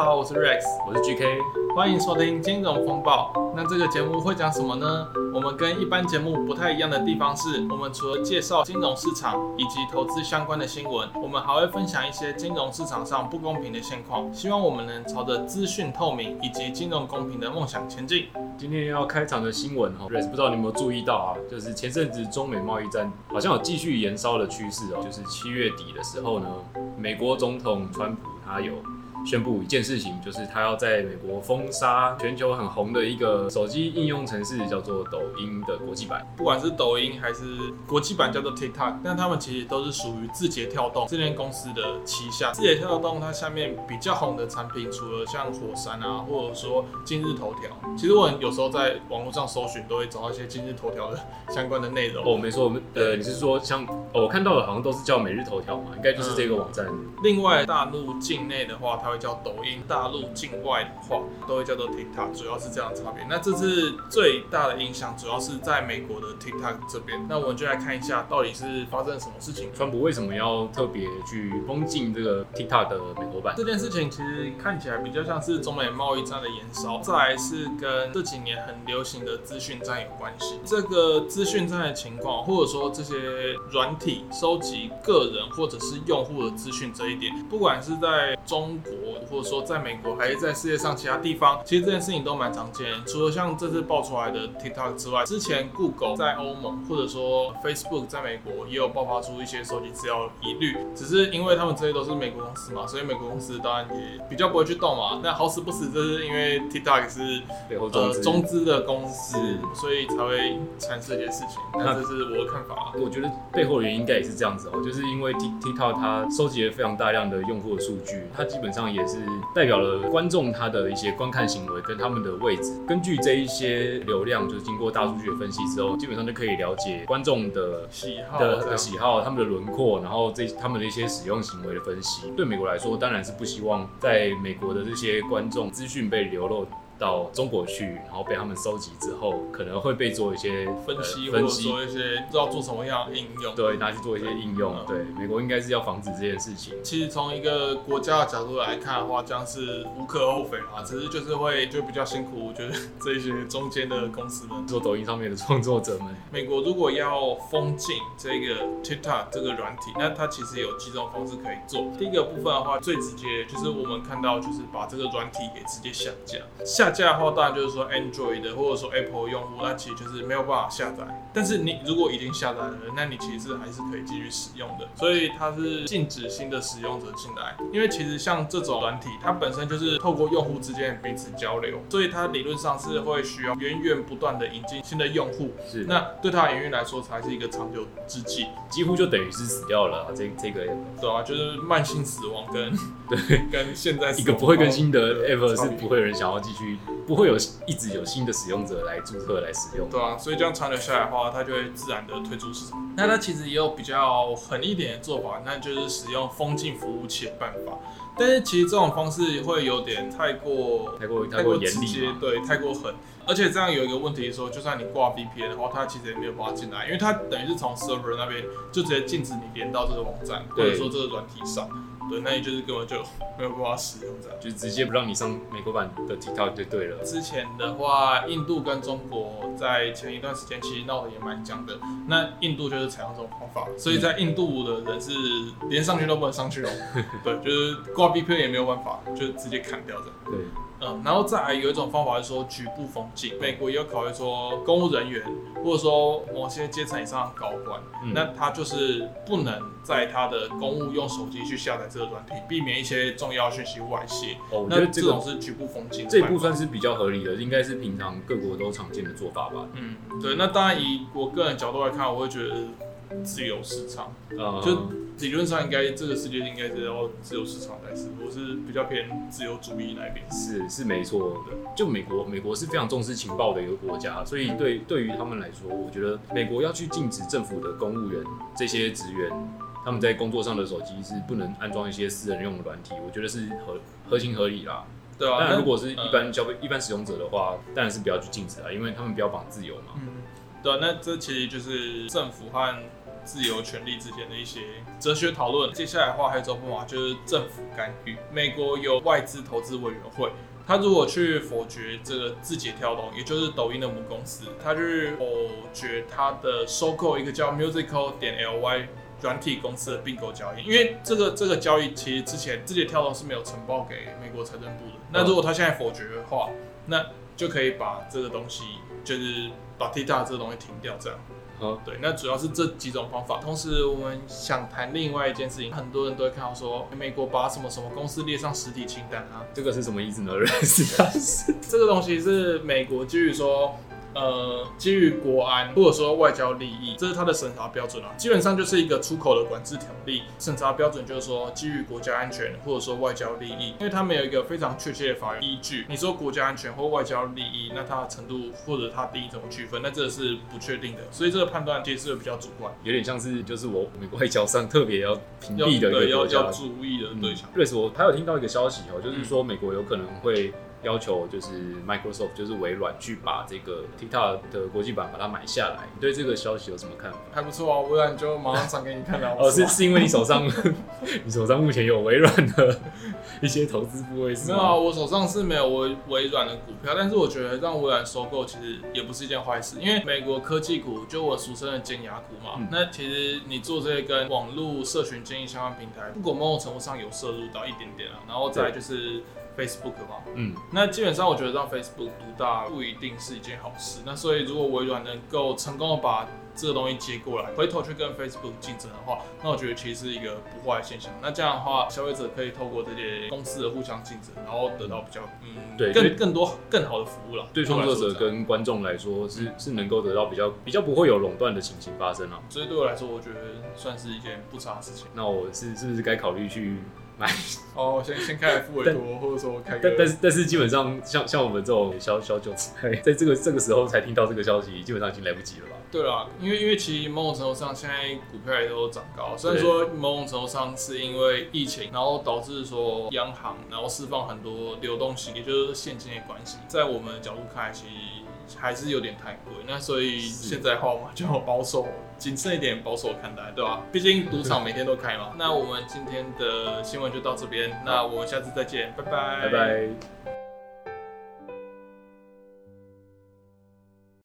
家好，我是 Rex，我是 GK，欢迎收听金融风暴。那这个节目会讲什么呢？我们跟一般节目不太一样的地方是，我们除了介绍金融市场以及投资相关的新闻，我们还会分享一些金融市场上不公平的现况，希望我们能朝着资讯透明以及金融公平的梦想前进。今天要开场的新闻哈，Rex 不知道你有没有注意到啊？就是前阵子中美贸易战好像有继续延烧的趋势哦，就是七月底的时候呢，美国总统川普他有。宣布一件事情，就是他要在美国封杀全球很红的一个手机应用程式，叫做抖音的国际版。不管是抖音还是国际版叫做 TikTok，但他们其实都是属于字节跳动这间公司的旗下。字节跳动它下面比较红的产品，除了像火山啊，或者说今日头条，其实我有时候在网络上搜寻，都会找到一些今日头条的相关的内容。哦，没错，我们呃，你是说像、哦、我看到的，好像都是叫每日头条嘛，应该就是这个网站。嗯、另外，大陆境内的话，它会叫抖音，大陆境外的话都会叫做 TikTok，主要是这样的差别。那这次最大的影响主要是在美国的 TikTok 这边。那我们就来看一下，到底是发生了什么事情。川普为什么要特别去封禁这个 TikTok 的美国版？这件事情其实看起来比较像是中美贸易战的延烧，再来是跟这几年很流行的资讯战有关系。这个资讯战的情况，或者说这些软体收集个人或者是用户的资讯这一点，不管是在中国，或者说在美国还是在世界上其他地方，其实这件事情都蛮常见。除了像这次爆出来的 TikTok 之外，之前 Google 在欧盟或者说 Facebook 在美国也有爆发出一些收集资料的疑虑，只是因为他们这些都是美国公司嘛，所以美国公司当然也比较不会去动嘛。那好死不死，这是因为 TikTok 是呃中资的公司，所以才会产生这些事情。那这是我的看法。我觉得背后的原因应该也是这样子哦，就是因为 TikTok 它收集了非常大量的用户的数据，它基本上也是代表了观众他的一些观看行为跟他们的位置，根据这一些流量，就是经过大数据的分析之后，基本上就可以了解观众的喜好的，的喜好，他们的轮廓，然后这他们的一些使用行为的分析。对美国来说，当然是不希望在美国的这些观众资讯被流露。到中国去，然后被他们收集之后，可能会被做一些分析，分析或者说一些不知道做什么样的应用，对，拿去做一些应用。对，美国应该是要防止这件事情。其实从一个国家的角度来看的话，这样是无可厚非啊，只是就是会就比较辛苦，我觉得这些中间的公司们，做抖音上面的创作者们。美国如果要封禁这个 TikTok 这个软体，那它其实有几种方式可以做。第一个部分的话，最直接就是我们看到就是把这个软体给直接下架，下。下架的话，当然就是说 Android 的或者说 Apple 用户，那其实就是没有办法下载。但是你如果已经下载了，那你其实还是可以继续使用的。所以它是禁止新的使用者进来，因为其实像这种软体，它本身就是透过用户之间彼此交流，所以它理论上是会需要源源不断的引进新的用户。是，那对它营运来说才是一个长久之计，几乎就等于是死掉了啊。这这个对啊，就是慢性死亡跟对 跟现在一个不会更新的 App 是不会有人想要继续。不会有一直有新的使用者来注册来使用，对啊，所以这样长久下来的话，它就会自然的退出市场。那它其实也有比较狠一点的做法，那就是使用封禁服务器的办法。但是其实这种方式会有点太过太过太过严厉，对，太过狠。而且这样有一个问题是说，就算你挂 VPN 的话，它其实也没有办法进来，因为它等于是从 server 那边就直接禁止你连到这个网站，或者说这个软体上。对，那你就是根本就没有办法使用这样，就直接不让你上美国版的 TikTok 就对了。之前的话，印度跟中国在前一段时间其实闹得也蛮僵的。那印度就是采用这种方法，所以在印度的人是连上去都不能上去哦。对，就是挂 VPN 也没有办法，就直接砍掉的。对。嗯，然后再来有一种方法是说局部封禁，美国也有考虑说公务人员或者说某些阶层以上的高官，嗯、那他就是不能在他的公务用手机去下载这个软体，避免一些重要讯息外泄。哦，我觉得这种是局部封禁，这一步算是比较合理的，应该是平常各国都常见的做法吧。嗯，对，那当然以我个人角度来看，我会觉得自由市场，嗯、就。理论上应该这个世界应该是要自由市场才是，我是比较偏自由主义那边。是是没错的，就美国，美国是非常重视情报的一个国家，所以对对于他们来说，我觉得美国要去禁止政府的公务员这些职员他们在工作上的手机是不能安装一些私人用的软体，我觉得是合合情合理啦。对啊，但如果是一般消费、嗯、一般使用者的话，当然是不要去禁止啊，因为他们标榜自由嘛。嗯，对啊，那这其实就是政府和自由权利之间的一些哲学讨论。接下来的话还有一种方法，就是政府干预。美国有外资投资委员会，他如果去否决这个字节跳动，也就是抖音的母公司，他去否决他的收购一个叫 Musical 点 ly 软体公司的并购交易，因为这个这个交易其实之前字节跳动是没有呈报给美国财政部的。那如果他现在否决的话，那就可以把这个东西，就是把 TikTok 这个东西停掉，这样。好，对，那主要是这几种方法。同时，我们想谈另外一件事情，很多人都会看到说，美国把什么什么公司列上实体清单啊，这个是什么意思呢？认识它是这个东西是美国基于说。呃，基于国安或者说外交利益，这是它的审查标准啊。基本上就是一个出口的管制条例，审查标准就是说基于国家安全或者说外交利益，因为它没有一个非常确切的法律依据。你说国家安全或外交利益，那它的程度或者它定义怎么区分，那这个是不确定的。所以这个判断其实是比较主观，有点像是就是我美国外交上特别要屏蔽的一个国家要，要注意的对象。瑞斯，我还有听到一个消息哦，就是说美国有可能会。要求就是 Microsoft，就是微软去把这个 TikTok 的国际版把它买下来。你对这个消息有什么看法？还不错啊，微软就马上传给你看了。哦，是是因为你手上 你手上目前有微软的一些投资部位是吗？没有啊，我手上是没有微微软的股票，但是我觉得让微软收购其实也不是一件坏事，因为美国科技股就我俗称的尖牙股嘛。嗯、那其实你做这些跟网络社群经营相关平台，如果某种程度上有摄入到一点点啊，然后再就是。Facebook 嘛，嗯，那基本上我觉得让 Facebook 独大不一定是一件好事。那所以如果微软能够成功的把这个东西接过来，回头去跟 Facebook 竞争的话，那我觉得其实是一个不坏的现象。那这样的话，消费者可以透过这些公司的互相竞争，然后得到比较嗯，对，更更多更好的服务了。对创作者跟观众来说是是能够得到比较比较不会有垄断的情形发生啊。所以对我来说，我觉得算是一件不差的事情。那我是是不是该考虑去？买哦，先先开富委托，或者说开个，但但是但是基本上像像我们这种小小韭菜，在这个这个时候才听到这个消息，基本上已经来不及了吧？对啦，因为因为其实某种程度上，现在股票也都涨高，虽然说某种程度上是因为疫情，然后导致说央行然后释放很多流动性，也就是现金的关系，在我们的角度看，其实。还是有点太贵，那所以现在的话嘛，就保守、谨慎一点，保守看待，对吧？毕竟赌场每天都开嘛。那我们今天的新闻就到这边，那我们下次再见，拜拜，拜拜。